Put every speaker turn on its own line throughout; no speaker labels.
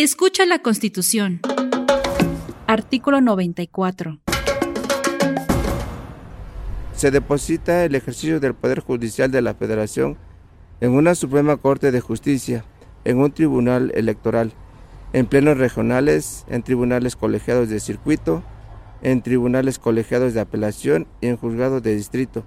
Escucha la Constitución. Artículo 94.
Se deposita el ejercicio del Poder Judicial de la Federación en una Suprema Corte de Justicia, en un tribunal electoral, en plenos regionales, en tribunales colegiados de circuito, en tribunales colegiados de apelación y en juzgados de distrito.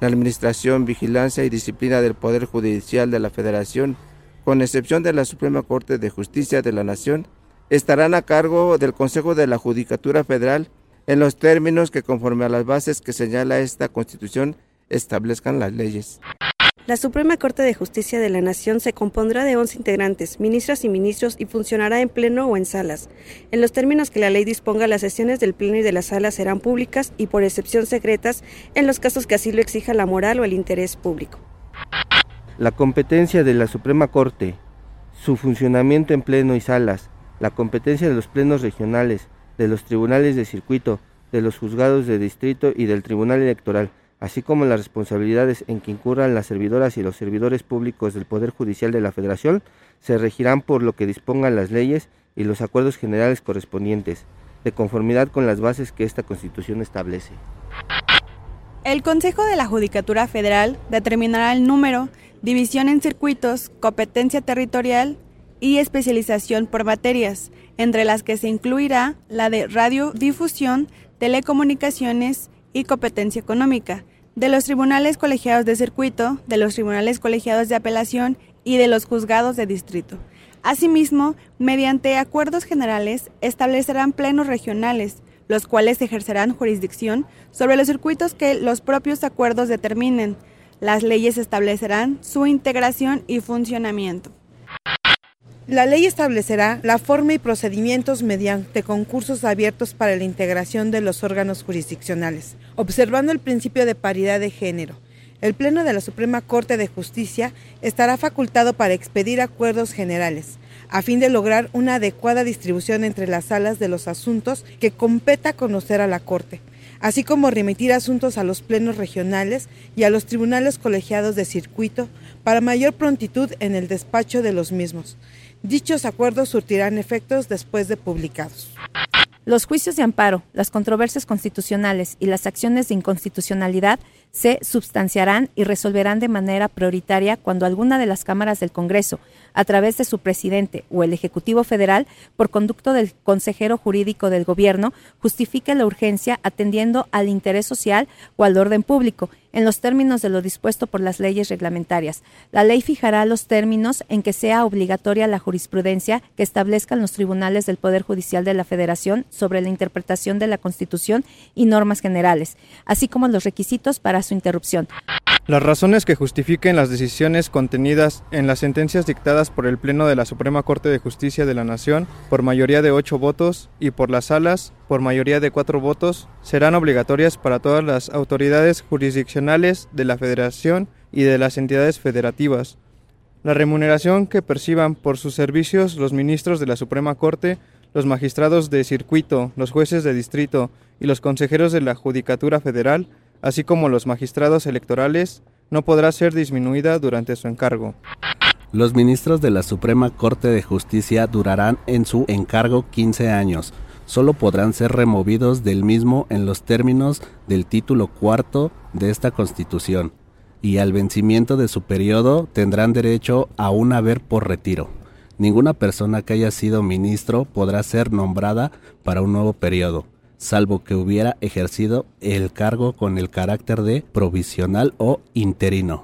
La administración, vigilancia y disciplina del Poder Judicial de la Federación con excepción de la Suprema Corte de Justicia de la Nación, estarán a cargo del Consejo de la Judicatura Federal en los términos que conforme a las bases que señala esta Constitución establezcan las leyes.
La Suprema Corte de Justicia de la Nación se compondrá de 11 integrantes, ministras y ministros, y funcionará en pleno o en salas. En los términos que la ley disponga, las sesiones del pleno y de las salas serán públicas y por excepción secretas en los casos que así lo exija la moral o el interés público
la competencia de la Suprema Corte, su funcionamiento en pleno y salas, la competencia de los plenos regionales, de los tribunales de circuito, de los juzgados de distrito y del Tribunal Electoral, así como las responsabilidades en que incurran las servidoras y los servidores públicos del Poder Judicial de la Federación, se regirán por lo que dispongan las leyes y los acuerdos generales correspondientes, de conformidad con las bases que esta Constitución establece.
El Consejo de la Judicatura Federal determinará el número división en circuitos, competencia territorial y especialización por materias, entre las que se incluirá la de radiodifusión, telecomunicaciones y competencia económica, de los tribunales colegiados de circuito, de los tribunales colegiados de apelación y de los juzgados de distrito. Asimismo, mediante acuerdos generales, establecerán plenos regionales, los cuales ejercerán jurisdicción sobre los circuitos que los propios acuerdos determinen, las leyes establecerán su integración y funcionamiento.
La ley establecerá la forma y procedimientos mediante concursos abiertos para la integración de los órganos jurisdiccionales, observando el principio de paridad de género. El Pleno de la Suprema Corte de Justicia estará facultado para expedir acuerdos generales, a fin de lograr una adecuada distribución entre las salas de los asuntos que competa conocer a la Corte así como remitir asuntos a los plenos regionales y a los tribunales colegiados de circuito para mayor prontitud en el despacho de los mismos. Dichos acuerdos surtirán efectos después de publicados.
Los juicios de amparo, las controversias constitucionales y las acciones de inconstitucionalidad se substanciarán y resolverán de manera prioritaria cuando alguna de las cámaras del Congreso, a través de su presidente o el Ejecutivo Federal, por conducto del consejero jurídico del Gobierno, justifique la urgencia atendiendo al interés social o al orden público en los términos de lo dispuesto por las leyes reglamentarias. La ley fijará los términos en que sea obligatoria la jurisprudencia que establezcan los tribunales del Poder Judicial de la Federación sobre la interpretación de la Constitución y normas generales, así como los requisitos para su interrupción.
Las razones que justifiquen las decisiones contenidas en las sentencias dictadas por el Pleno de la Suprema Corte de Justicia de la Nación por mayoría de ocho votos y por las salas por mayoría de cuatro votos serán obligatorias para todas las autoridades jurisdiccionales de la Federación y de las entidades federativas. La remuneración que perciban por sus servicios los ministros de la Suprema Corte, los magistrados de circuito, los jueces de distrito y los consejeros de la Judicatura Federal, así como los magistrados electorales, no podrá ser disminuida durante su encargo.
Los ministros de la Suprema Corte de Justicia durarán en su encargo 15 años solo podrán ser removidos del mismo en los términos del título cuarto de esta Constitución, y al vencimiento de su periodo tendrán derecho a un haber por retiro. Ninguna persona que haya sido ministro podrá ser nombrada para un nuevo periodo, salvo que hubiera ejercido el cargo con el carácter de provisional o interino.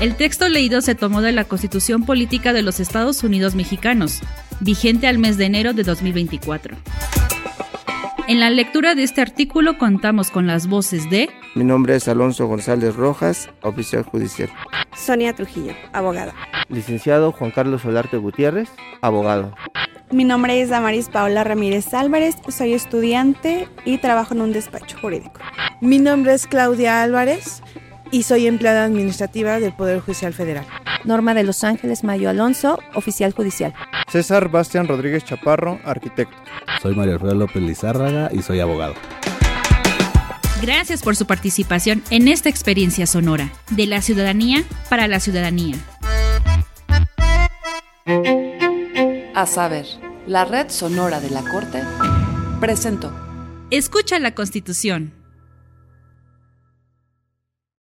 El texto leído se tomó de la Constitución Política de los Estados Unidos Mexicanos, vigente al mes de enero de 2024. En la lectura de este artículo contamos con las voces de...
Mi nombre es Alonso González Rojas, oficial judicial.
Sonia Trujillo, abogada.
Licenciado Juan Carlos Solarte Gutiérrez, abogado.
Mi nombre es Damaris Paula Ramírez Álvarez, soy estudiante y trabajo en un despacho jurídico.
Mi nombre es Claudia Álvarez y soy empleada administrativa del Poder Judicial Federal.
Norma de Los Ángeles Mayo Alonso, oficial judicial.
César Bastián Rodríguez Chaparro, arquitecto.
Soy María Alfredo López Lizárraga y soy abogado.
Gracias por su participación en esta experiencia sonora, de la ciudadanía para la ciudadanía.
A saber. La red sonora de la Corte presentó.
Escucha la Constitución.